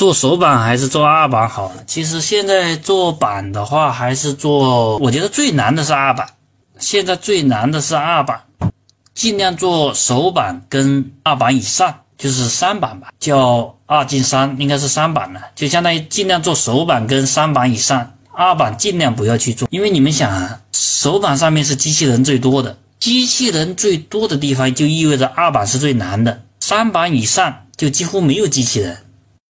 做手板还是做二板好呢？其实现在做板的话还是做，我觉得最难的是二板，现在最难的是二板。尽量做手板跟二板以上，就是三板吧，叫二进三，应该是三板了，就相当于尽量做手板跟三板以上，二板尽量不要去做，因为你们想啊。手板上面是机器人最多的，机器人最多的地方就意味着二板是最难的，三板以上就几乎没有机器人。